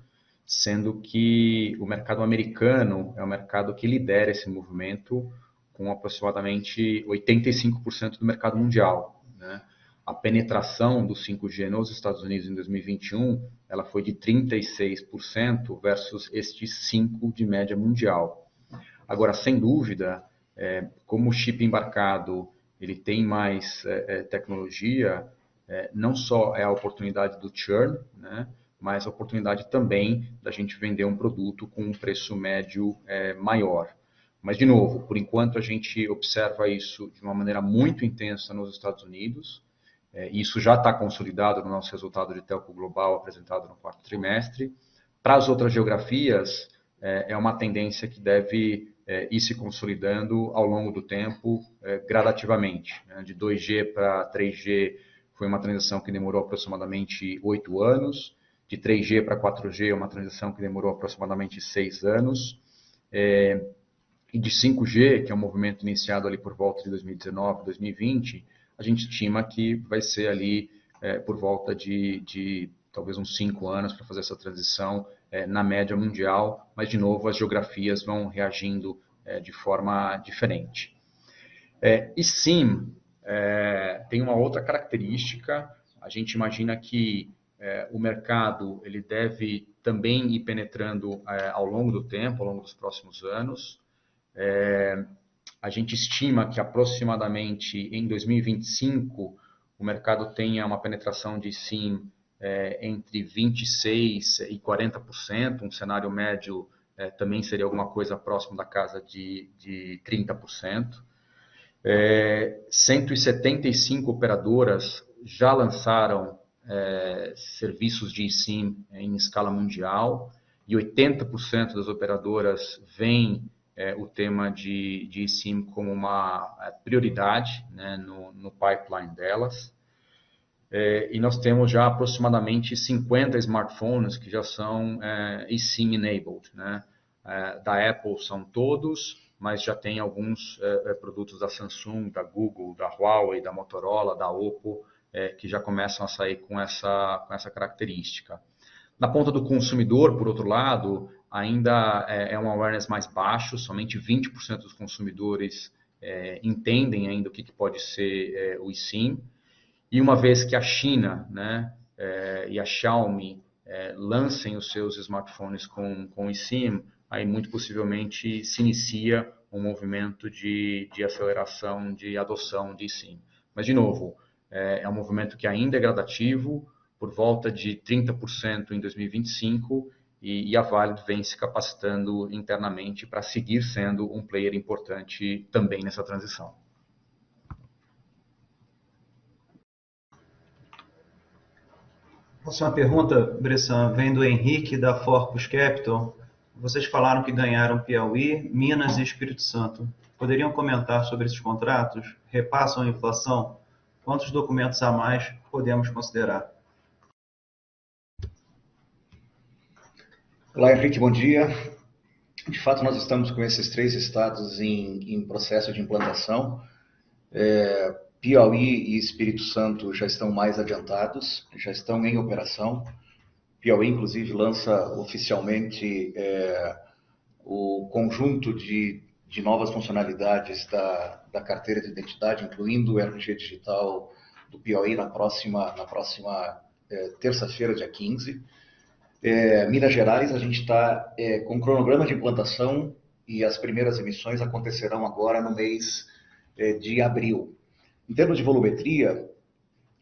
sendo que o mercado americano é o mercado que lidera esse movimento, com aproximadamente 85% do mercado mundial. Né? A penetração do 5G nos Estados Unidos em 2021 ela foi de 36% versus estes 5% de média mundial. Agora, sem dúvida, é, como o chip embarcado ele tem mais é, é tecnologia, é, não só é a oportunidade do churn, né, mas a oportunidade também da gente vender um produto com um preço médio é, maior. Mas, de novo, por enquanto a gente observa isso de uma maneira muito intensa nos Estados Unidos. É, isso já está consolidado no nosso resultado de telco global apresentado no quarto trimestre. Para as outras geografias, é, é uma tendência que deve é, ir se consolidando ao longo do tempo, é, gradativamente. Né? De 2G para 3G foi uma transição que demorou aproximadamente oito anos. De 3G para 4G, uma transição que demorou aproximadamente seis anos. É, e de 5G, que é um movimento iniciado ali por volta de 2019, 2020, a gente estima que vai ser ali é, por volta de, de, talvez uns cinco anos para fazer essa transição é, na média mundial, mas de novo as geografias vão reagindo é, de forma diferente. É, e sim, é, tem uma outra característica. A gente imagina que é, o mercado ele deve também ir penetrando é, ao longo do tempo, ao longo dos próximos anos. A gente estima que aproximadamente em 2025 o mercado tenha uma penetração de SIM é, entre 26% e 40%, um cenário médio é, também seria alguma coisa próximo da casa de, de 30%. É, 175 operadoras já lançaram é, serviços de eSIM em escala mundial e 80% das operadoras veem é, o tema de, de eSIM como uma é, prioridade né, no, no, pipeline delas. É, e nós temos já aproximadamente 50 smartphones que já são é, eSIM enabled. Né? É, da Apple são todos, mas já tem alguns é, é, produtos da Samsung, da Google, da Huawei, da Motorola, da Oppo, que já começam a sair com essa, com essa característica. Na ponta do consumidor, por outro lado, ainda é, é um awareness mais baixo, somente 20% dos consumidores é, entendem ainda o que, que pode ser é, o eSIM. E uma vez que a China né, é, e a Xiaomi é, lancem os seus smartphones com, com eSIM, aí muito possivelmente se inicia um movimento de, de aceleração de adoção de eSIM. Mas, de novo, é, é um movimento que ainda é gradativo, por volta de 30% em 2025 e, e a Valid vem se capacitando internamente para seguir sendo um player importante também nessa transição. Próxima pergunta, Bressan, vem do Henrique, da Forpus Capital. Vocês falaram que ganharam Piauí, Minas e Espírito Santo. Poderiam comentar sobre esses contratos? Repassam a inflação? Quantos documentos a mais podemos considerar? Olá, Henrique, bom dia. De fato, nós estamos com esses três estados em, em processo de implantação. É, Piauí e Espírito Santo já estão mais adiantados, já estão em operação. Piauí, inclusive, lança oficialmente é, o conjunto de, de novas funcionalidades da, da carteira de identidade, incluindo o RG digital do Piauí na próxima, na próxima é, terça-feira, dia 15. É, Minas Gerais, a gente está é, com cronograma de implantação e as primeiras emissões acontecerão agora no mês é, de abril. Em termos de volumetria,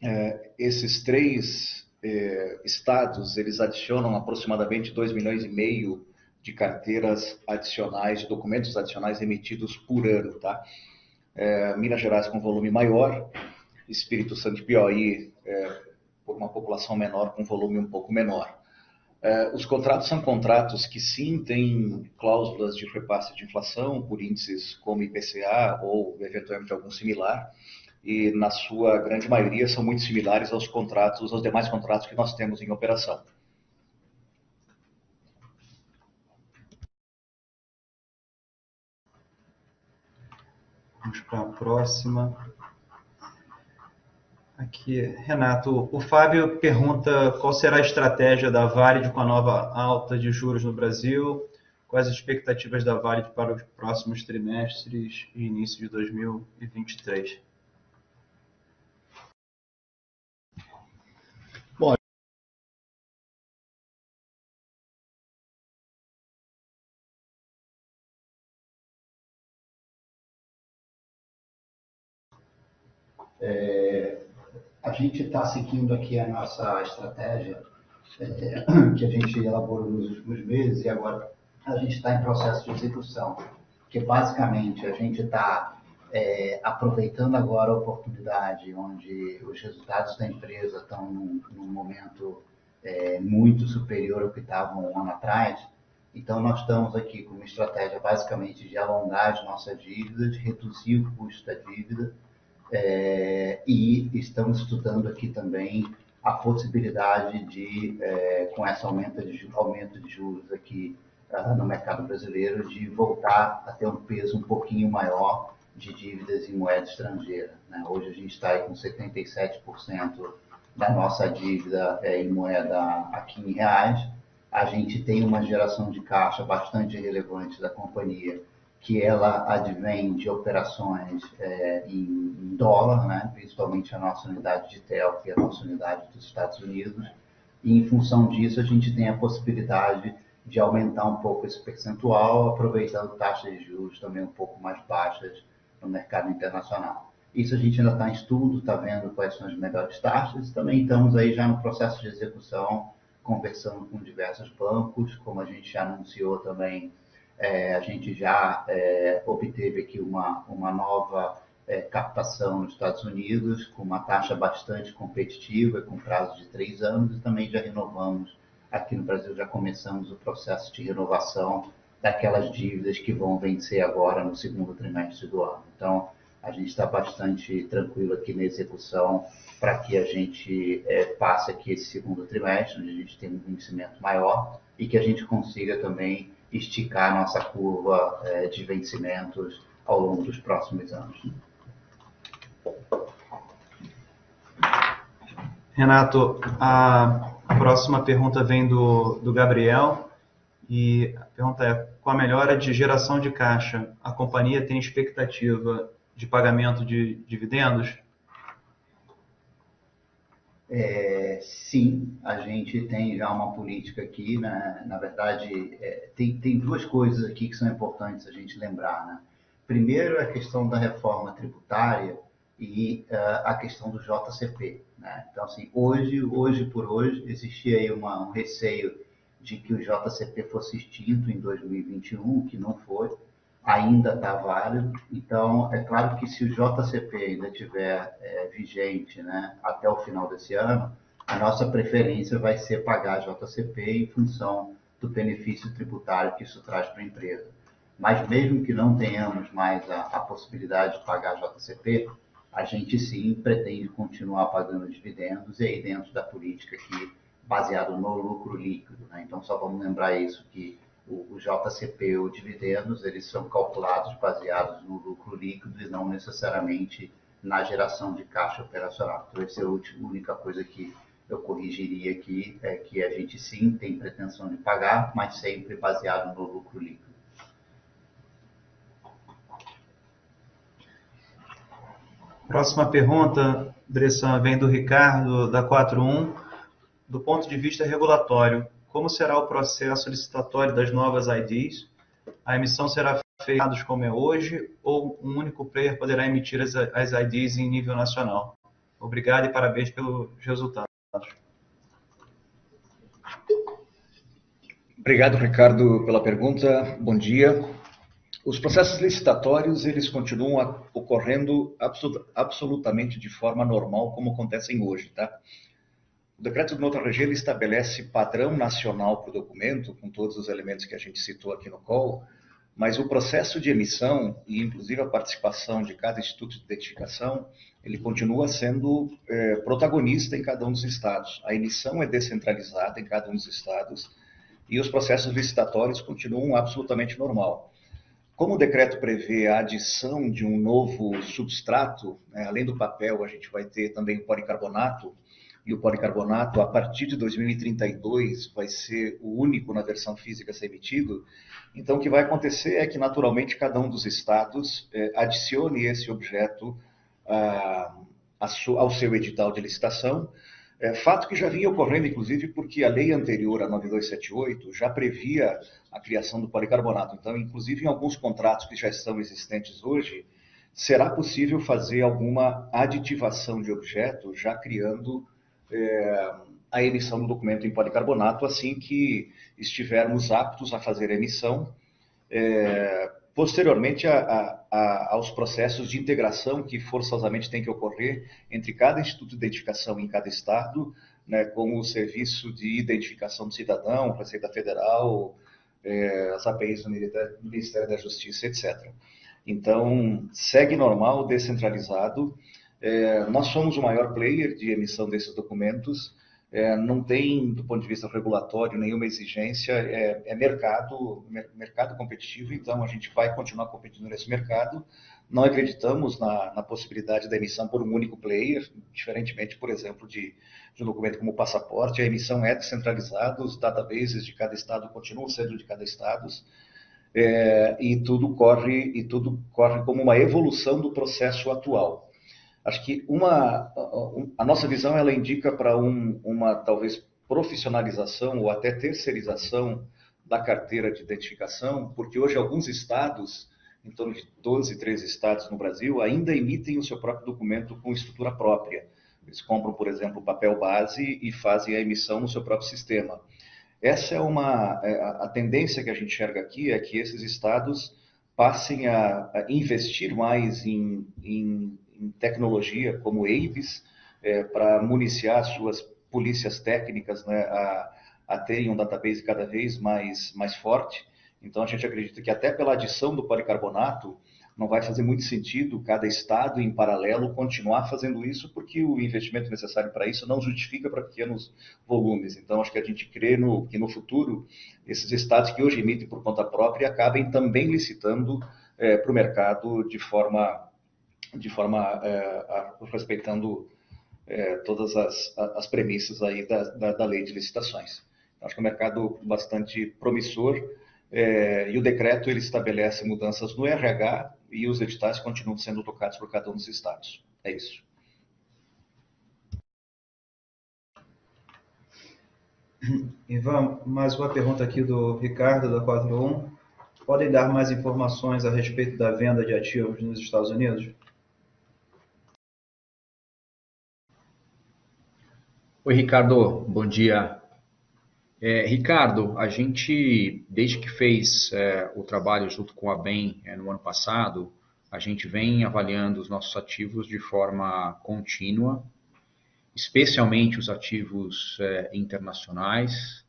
é, esses três é, estados, eles adicionam aproximadamente 2 milhões e meio de carteiras adicionais, de documentos adicionais emitidos por ano, tá? É, Minas Gerais com volume maior, Espírito Santo e Piauí por uma população menor com volume um pouco menor. É, os contratos são contratos que sim têm cláusulas de repasse de inflação por índices como IPCA ou eventualmente algum similar, e na sua grande maioria são muito similares aos contratos, aos demais contratos que nós temos em operação. Vamos para a próxima. Aqui, Renato, o Fábio pergunta qual será a estratégia da Valid com a nova alta de juros no Brasil, quais as expectativas da Valid para os próximos trimestres e início de 2023. É, a gente está seguindo aqui a nossa estratégia é, que a gente elaborou nos últimos meses e agora a gente está em processo de execução, que basicamente a gente está é, aproveitando agora a oportunidade onde os resultados da empresa estão num, num momento é, muito superior ao que estavam um ano atrás. Então, nós estamos aqui com uma estratégia basicamente de alongar as nossas dívidas, reduzir o custo da dívida é, e estamos estudando aqui também a possibilidade de, é, com esse aumento de, aumento de juros aqui uh, no mercado brasileiro, de voltar a ter um peso um pouquinho maior de dívidas em moeda estrangeira. Né? Hoje a gente está com 77% da nossa dívida é, em moeda aqui em reais. A gente tem uma geração de caixa bastante relevante da companhia que ela advém de operações é, em, dólar, né? principalmente a nossa unidade de TEL, que é a nossa unidade dos Estados Unidos, e em função disso a gente tem a possibilidade de aumentar um pouco esse percentual, aproveitando taxas de juros também um pouco mais baixas no mercado internacional. Isso a gente ainda está em estudo, está vendo quais são as melhores taxas, também estamos aí já no processo de execução, conversando com diversos bancos, como a gente já anunciou também é, a gente já é, obteve aqui uma, uma nova é, captação nos Estados Unidos, com uma taxa bastante competitiva, com prazo de três anos, e também já renovamos aqui no Brasil já começamos o processo de renovação daquelas dívidas que vão vencer agora no segundo trimestre do ano. Então, a gente está bastante tranquilo aqui na execução para que a gente é, passe aqui esse segundo trimestre, onde a gente tem um vencimento maior e que a gente consiga também esticar nossa curva é, de vencimentos ao longo dos próximos anos. Renato, a próxima pergunta vem do, do Gabriel e a pergunta é: com a melhora de geração de caixa, a companhia tem expectativa de pagamento de dividendos? É, sim, a gente tem já uma política aqui, né? na verdade, é, tem, tem duas coisas aqui que são importantes a gente lembrar. Né? Primeiro, a questão da reforma tributária e uh, a questão do JCP. Né? Então, assim, hoje, hoje por hoje, existia aí uma, um receio de que o JCP fosse extinto em 2021, que não foi ainda está válido. Então, é claro que se o JCP ainda estiver é, vigente né, até o final desse ano, a nossa preferência vai ser pagar JCP em função do benefício tributário que isso traz para a empresa. Mas mesmo que não tenhamos mais a, a possibilidade de pagar JCP, a gente sim pretende continuar pagando dividendos e aí dentro da política aqui baseado no lucro líquido. Né? Então, só vamos lembrar isso que o, JCP ou dividendos, eles são calculados baseados no lucro líquido e não necessariamente na geração de caixa operacional. Então, essa é a única coisa que eu corrigiria aqui, é que a gente sim tem pretensão de pagar, mas sempre baseado no lucro líquido. Próxima pergunta, Bressan, vem do Ricardo, da 41. Do ponto de vista regulatório, como será o processo licitatório das novas IDs? A emissão será feita como é hoje ou um único player poderá emitir as, as IDs em nível nacional? Obrigado e parabéns pelos resultados. Obrigado, Ricardo, pela pergunta. Bom dia. Os processos licitatórios, eles continuam ocorrendo absolutamente de forma normal, como acontecem hoje, tá? O decreto do Nota Regê estabelece padrão nacional para o documento, com todos os elementos que a gente citou aqui no call, mas o processo de emissão, e inclusive a participação de cada instituto de identificação, ele continua sendo é, protagonista em cada um dos estados. A emissão é descentralizada em cada um dos estados e os processos licitatórios continuam absolutamente normal. Como o decreto prevê a adição de um novo substrato, né, além do papel, a gente vai ter também o policarbonato, e o policarbonato, a partir de 2032, vai ser o único na versão física a ser emitido. Então, o que vai acontecer é que, naturalmente, cada um dos estados eh, adicione esse objeto ah, ao seu edital de licitação. É, fato que já vinha ocorrendo, inclusive, porque a lei anterior, a 9278, já previa a criação do policarbonato. Então, inclusive, em alguns contratos que já estão existentes hoje, será possível fazer alguma aditivação de objeto, já criando é, a emissão do documento em policarbonato assim que estivermos aptos a fazer a emissão, é, posteriormente a, a, a, aos processos de integração que forçosamente tem que ocorrer entre cada instituto de identificação em cada estado, né, o Serviço de Identificação do Cidadão, Receita Federal, é, as APIs do Ministério da Justiça, etc. Então, segue normal, descentralizado, é, nós somos o maior player de emissão desses documentos, é, não tem, do ponto de vista regulatório, nenhuma exigência, é, é mercado, mercado competitivo, então a gente vai continuar competindo nesse mercado. Não acreditamos na, na possibilidade da emissão por um único player, diferentemente, por exemplo, de, de um documento como o passaporte, a emissão é descentralizada, os databases de cada estado continuam sendo de cada estado, é, e tudo corre e tudo corre como uma evolução do processo atual. Acho que uma, a nossa visão ela indica para um, uma talvez profissionalização ou até terceirização da carteira de identificação, porque hoje alguns estados, em torno de 12, 13 estados no Brasil, ainda emitem o seu próprio documento com estrutura própria. Eles compram, por exemplo, papel base e fazem a emissão no seu próprio sistema. Essa é uma é, a tendência que a gente enxerga aqui é que esses estados passem a, a investir mais em, em em tecnologia como AVES, é, para municiar suas polícias técnicas né, a, a terem um database cada vez mais, mais forte. Então, a gente acredita que até pela adição do policarbonato, não vai fazer muito sentido cada estado, em paralelo, continuar fazendo isso, porque o investimento necessário para isso não justifica para pequenos volumes. Então, acho que a gente crê no, que no futuro, esses estados que hoje emitem por conta própria acabem também licitando é, para o mercado de forma, de forma é, a, respeitando é, todas as, as premissas aí da, da, da lei de licitações. Então, acho que é um mercado bastante promissor é, e o decreto ele estabelece mudanças no RH e os editais continuam sendo tocados por cada um dos estados. É isso. Ivan, mais uma pergunta aqui do Ricardo, da 41. Podem dar mais informações a respeito da venda de ativos nos Estados Unidos? Oi, Ricardo. Bom dia. É, Ricardo, a gente, desde que fez é, o trabalho junto com a BEM é, no ano passado, a gente vem avaliando os nossos ativos de forma contínua, especialmente os ativos é, internacionais,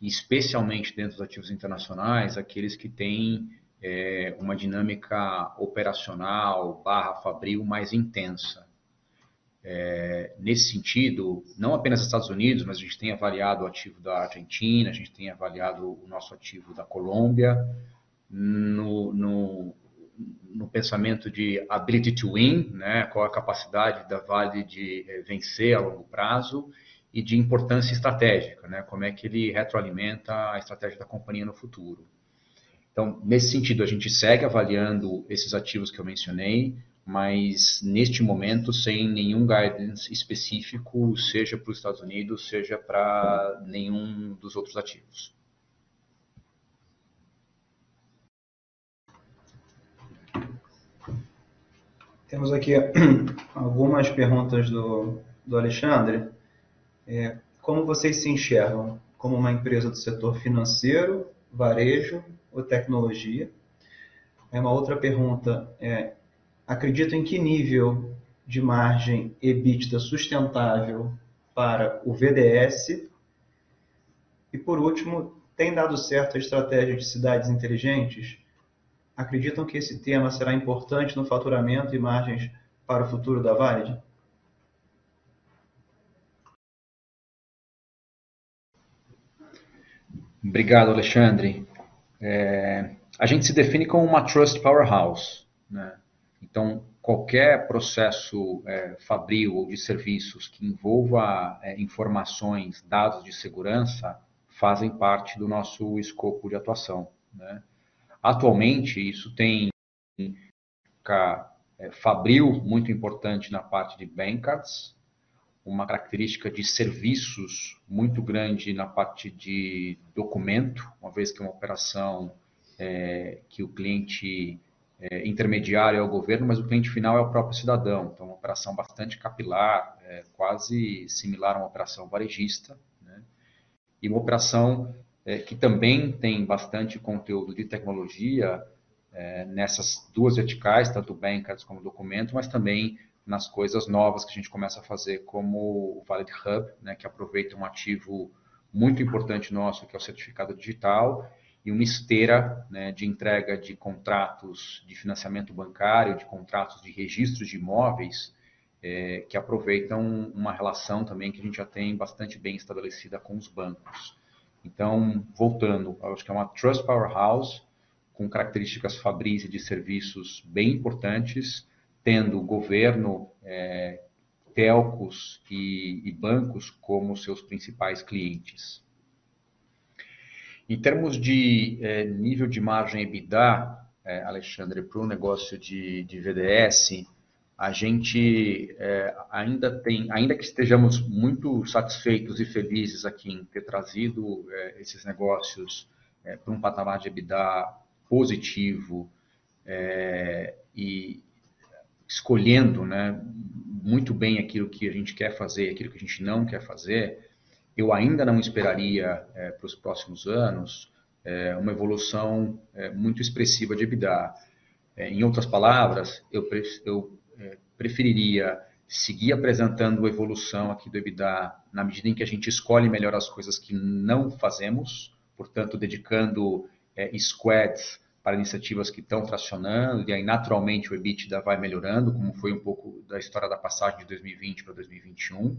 e especialmente dentro dos ativos internacionais, aqueles que têm é, uma dinâmica operacional barra fabril mais intensa. É, nesse sentido, não apenas Estados Unidos, mas a gente tem avaliado o ativo da Argentina, a gente tem avaliado o nosso ativo da Colômbia, no, no, no pensamento de ability to win, né, qual a capacidade da Vale de é, vencer a longo prazo, e de importância estratégica, né, como é que ele retroalimenta a estratégia da companhia no futuro. Então, nesse sentido, a gente segue avaliando esses ativos que eu mencionei, mas neste momento sem nenhum guidance específico, seja para os Estados Unidos, seja para nenhum dos outros ativos. Temos aqui <coughs> algumas perguntas do, do Alexandre. É, como vocês se enxergam? Como uma empresa do setor financeiro, varejo ou tecnologia? É uma outra pergunta. É, acredito em que nível de margem EBITDA sustentável para o VDS? E por último, tem dado certo a estratégia de cidades inteligentes? Acreditam que esse tema será importante no faturamento e margens para o futuro da Valid? Obrigado, Alexandre. É, a gente se define como uma trust powerhouse. Né? Então, qualquer processo é, fabril ou de serviços que envolva é, informações, dados de segurança, fazem parte do nosso escopo de atuação. Né? Atualmente, isso tem é, fabril muito importante na parte de bankcards, uma característica de serviços muito grande na parte de documento, uma vez que é uma operação é, que o cliente é, intermediário é o governo, mas o cliente final é o próprio cidadão. Então, uma operação bastante capilar, é, quase similar a uma operação varejista, né? e uma operação é, que também tem bastante conteúdo de tecnologia é, nessas duas verticais, tanto Bankers como documento, mas também nas coisas novas que a gente começa a fazer, como o Valid Hub, né, que aproveita um ativo muito importante nosso, que é o certificado digital, uma esteira né, de entrega de contratos de financiamento bancário, de contratos de registros de imóveis, é, que aproveitam uma relação também que a gente já tem bastante bem estabelecida com os bancos. Então, voltando, acho que é uma Trust Powerhouse com características fabris e de serviços bem importantes, tendo governo, é, telcos e, e bancos como seus principais clientes. Em termos de é, nível de margem EBITDA, é, Alexandre, para o negócio de, de, VDS, a gente é, ainda tem, ainda que estejamos muito satisfeitos e felizes aqui em ter trazido é, esses negócios é, para um patamar de EBITDA positivo e escolhendo né, muito bem aquilo que a gente quer fazer, aquilo que a gente não quer fazer, eu ainda não esperaria é, para os próximos anos é, uma evolução é, muito expressiva de EBITDA. Em outras palavras, eu, pre eu preferiria seguir apresentando evolução aqui do EBITDA na medida em que a gente escolhe melhor as coisas que não fazemos, portanto, dedicando squads para iniciativas que estão tracionando, e aí naturalmente o EBITDA vai melhorando, como foi um pouco da história da passagem de 2020 para 2021.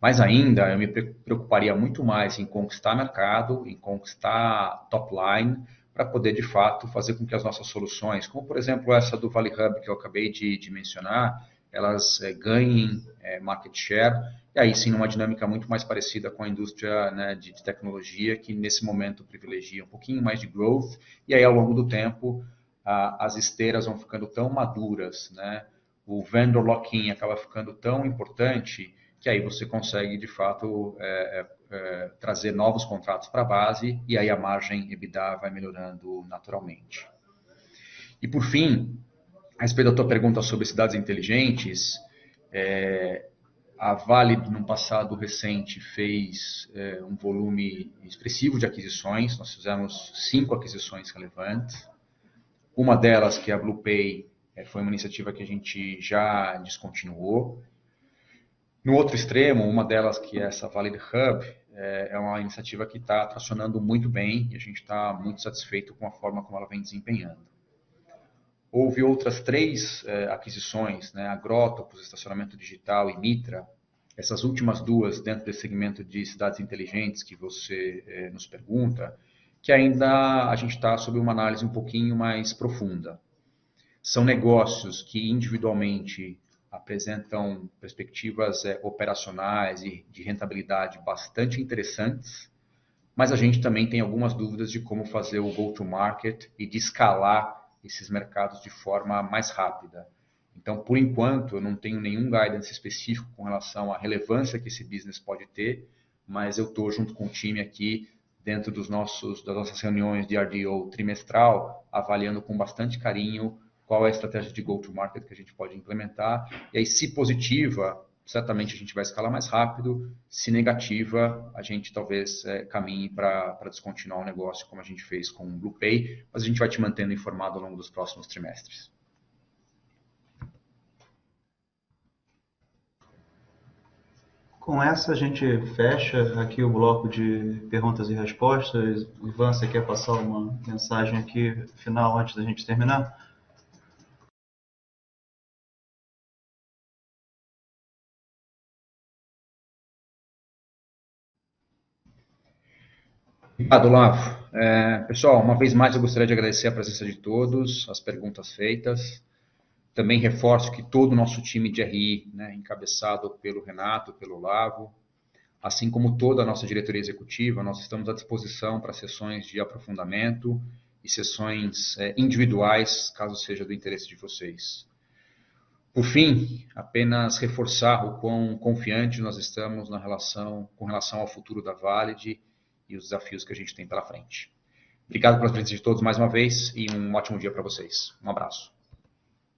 Mas ainda eu me preocuparia muito mais em conquistar mercado, em conquistar top line, para poder de fato fazer com que as nossas soluções, como por exemplo essa do Valley Hub que eu acabei de, de mencionar, elas é, ganhem é, market share, e aí sim numa dinâmica muito mais parecida com a indústria né, de, de, tecnologia, que nesse momento privilegia um pouquinho mais de growth, e aí ao longo do tempo a, as esteiras vão ficando tão maduras, né, o vendor lock-in acaba ficando tão importante que aí você consegue, de fato, é, é, é trazer novos contratos para a base e aí a margem EBITDA vai melhorando naturalmente. E por fim, a respeito da tua pergunta sobre cidades inteligentes, é, a Vale, no passado recente, fez é, um volume expressivo de aquisições. Nós fizemos cinco aquisições relevantes. Uma delas, que é a BluePay, é, foi uma iniciativa que a gente já descontinuou. No outro extremo, uma delas, que é essa Valid Hub, é, é uma iniciativa que está tracionando muito bem e a gente está muito satisfeito com a forma como ela vem desempenhando. Houve outras três é, aquisições, né, Agrotopus, Estacionamento Digital e Mitra, essas últimas duas dentro desse segmento de cidades inteligentes que você é, nos pergunta, que ainda a gente está sob uma análise um pouquinho mais profunda. São negócios que individualmente apresentam perspectivas é, operacionais e de rentabilidade bastante interessantes, mas a gente também tem algumas dúvidas de como fazer o go-to-market e de escalar esses mercados de forma mais rápida. Então, por enquanto, eu não tenho nenhum guidance específico com relação à relevância que esse business pode ter, mas eu estou junto com o time aqui dentro dos nossos, das nossas reuniões de RDO trimestral, avaliando com bastante carinho qual é a estratégia de go-to-market que a gente pode implementar. E aí, se positiva, certamente a gente vai escalar mais rápido. Se negativa, a gente talvez é, caminhe para descontinuar o negócio, como a gente fez com o BluePay, mas a gente vai te mantendo informado ao longo dos próximos trimestres. Com essa, a gente fecha aqui o bloco de perguntas e respostas. Ivan, você quer passar uma mensagem aqui final antes da gente terminar? Obrigado, Lavo. É, pessoal, uma vez mais eu gostaria de agradecer a presença de todos, as perguntas feitas. Também reforço que todo o nosso time de RI, né, encabeçado pelo Renato, pelo Lavo, assim como toda a nossa diretoria executiva, nós estamos à disposição para sessões de aprofundamento e sessões é, individuais, caso seja do interesse de vocês. Por fim, apenas reforçar o quão confiante nós estamos na relação, com relação ao futuro da Valid e os desafios que a gente tem pela frente. Obrigado pela presença de todos mais uma vez e um ótimo dia para vocês. Um abraço.